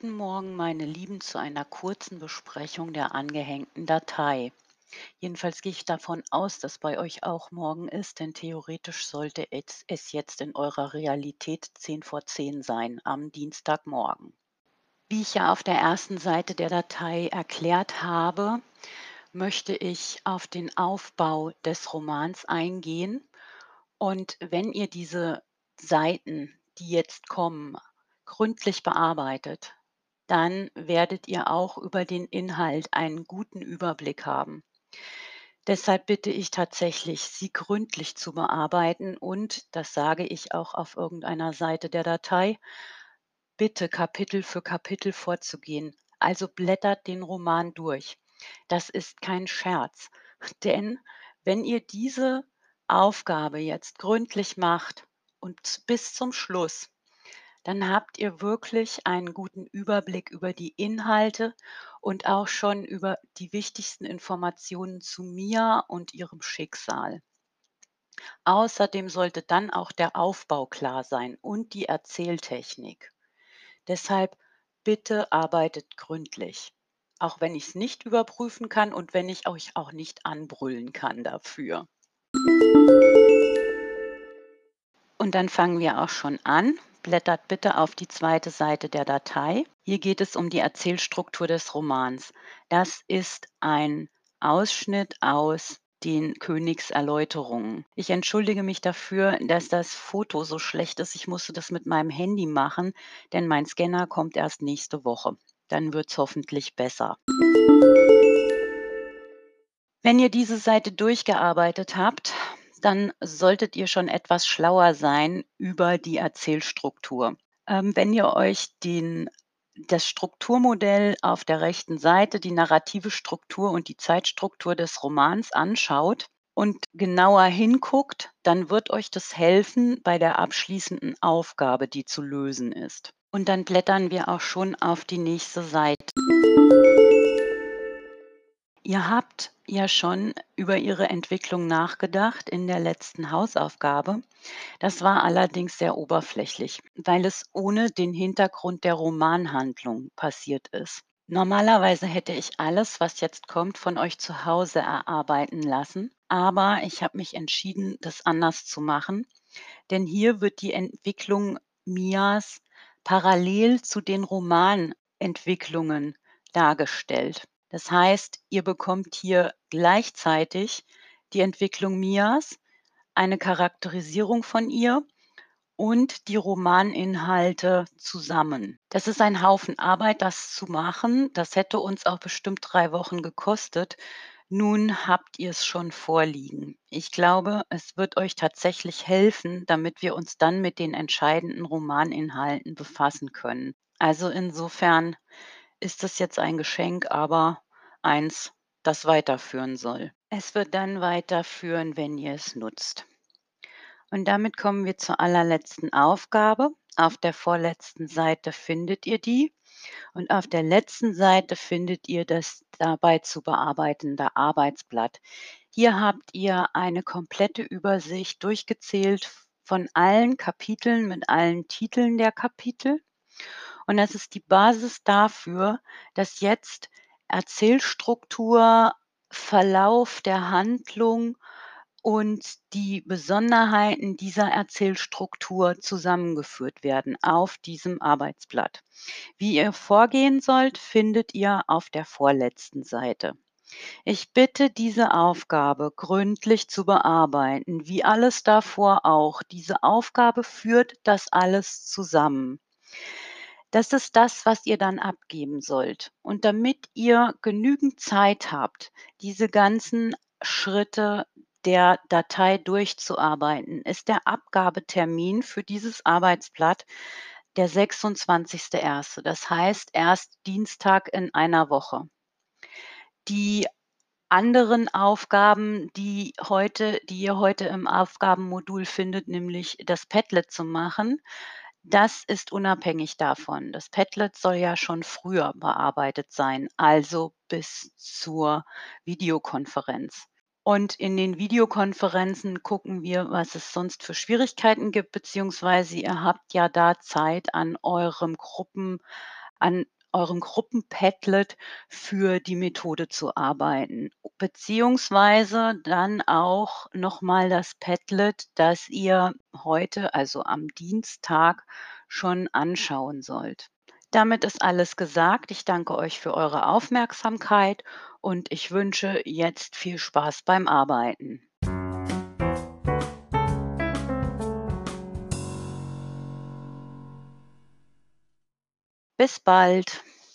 Guten Morgen, meine Lieben, zu einer kurzen Besprechung der angehängten Datei. Jedenfalls gehe ich davon aus, dass bei euch auch morgen ist, denn theoretisch sollte es jetzt in eurer Realität 10 vor 10 sein, am Dienstagmorgen. Wie ich ja auf der ersten Seite der Datei erklärt habe, möchte ich auf den Aufbau des Romans eingehen. Und wenn ihr diese Seiten, die jetzt kommen, gründlich bearbeitet, dann werdet ihr auch über den Inhalt einen guten Überblick haben. Deshalb bitte ich tatsächlich, sie gründlich zu bearbeiten und, das sage ich auch auf irgendeiner Seite der Datei, bitte Kapitel für Kapitel vorzugehen. Also blättert den Roman durch. Das ist kein Scherz, denn wenn ihr diese Aufgabe jetzt gründlich macht und bis zum Schluss, dann habt ihr wirklich einen guten Überblick über die Inhalte und auch schon über die wichtigsten Informationen zu mir und ihrem Schicksal. Außerdem sollte dann auch der Aufbau klar sein und die Erzähltechnik. Deshalb bitte arbeitet gründlich, auch wenn ich es nicht überprüfen kann und wenn ich euch auch nicht anbrüllen kann dafür. Und dann fangen wir auch schon an. Blättert bitte auf die zweite Seite der Datei. Hier geht es um die Erzählstruktur des Romans. Das ist ein Ausschnitt aus den Königserläuterungen. Ich entschuldige mich dafür, dass das Foto so schlecht ist. Ich musste das mit meinem Handy machen, denn mein Scanner kommt erst nächste Woche. Dann wird es hoffentlich besser. Wenn ihr diese Seite durchgearbeitet habt, dann solltet ihr schon etwas schlauer sein über die Erzählstruktur. Ähm, wenn ihr euch den, das Strukturmodell auf der rechten Seite, die narrative Struktur und die Zeitstruktur des Romans anschaut und genauer hinguckt, dann wird euch das helfen bei der abschließenden Aufgabe, die zu lösen ist. Und dann blättern wir auch schon auf die nächste Seite. Ihr habt ja schon über Ihre Entwicklung nachgedacht in der letzten Hausaufgabe. Das war allerdings sehr oberflächlich, weil es ohne den Hintergrund der Romanhandlung passiert ist. Normalerweise hätte ich alles, was jetzt kommt, von euch zu Hause erarbeiten lassen, aber ich habe mich entschieden, das anders zu machen, denn hier wird die Entwicklung Mias parallel zu den Romanentwicklungen dargestellt. Das heißt, ihr bekommt hier gleichzeitig die Entwicklung Mias, eine Charakterisierung von ihr und die Romaninhalte zusammen. Das ist ein Haufen Arbeit, das zu machen. Das hätte uns auch bestimmt drei Wochen gekostet. Nun habt ihr es schon vorliegen. Ich glaube, es wird euch tatsächlich helfen, damit wir uns dann mit den entscheidenden Romaninhalten befassen können. Also insofern ist es jetzt ein Geschenk, aber eins, das weiterführen soll. Es wird dann weiterführen, wenn ihr es nutzt. Und damit kommen wir zur allerletzten Aufgabe. Auf der vorletzten Seite findet ihr die und auf der letzten Seite findet ihr das dabei zu bearbeitende Arbeitsblatt. Hier habt ihr eine komplette Übersicht durchgezählt von allen Kapiteln mit allen Titeln der Kapitel. Und das ist die Basis dafür, dass jetzt Erzählstruktur, Verlauf der Handlung und die Besonderheiten dieser Erzählstruktur zusammengeführt werden auf diesem Arbeitsblatt. Wie ihr vorgehen sollt, findet ihr auf der vorletzten Seite. Ich bitte, diese Aufgabe gründlich zu bearbeiten, wie alles davor auch. Diese Aufgabe führt das alles zusammen. Das ist das, was ihr dann abgeben sollt. Und damit ihr genügend Zeit habt, diese ganzen Schritte der Datei durchzuarbeiten, ist der Abgabetermin für dieses Arbeitsblatt der 26.01. Das heißt erst Dienstag in einer Woche. Die anderen Aufgaben, die heute, die ihr heute im Aufgabenmodul findet, nämlich das Padlet zu machen, das ist unabhängig davon. Das Padlet soll ja schon früher bearbeitet sein, also bis zur Videokonferenz. Und in den Videokonferenzen gucken wir, was es sonst für Schwierigkeiten gibt, beziehungsweise ihr habt ja da Zeit, an eurem an eurem Gruppen-Padlet für die Methode zu arbeiten, beziehungsweise dann auch noch mal das Padlet, das ihr heute, also am Dienstag, schon anschauen sollt. Damit ist alles gesagt. Ich danke euch für eure Aufmerksamkeit und ich wünsche jetzt viel Spaß beim Arbeiten. Bis bald.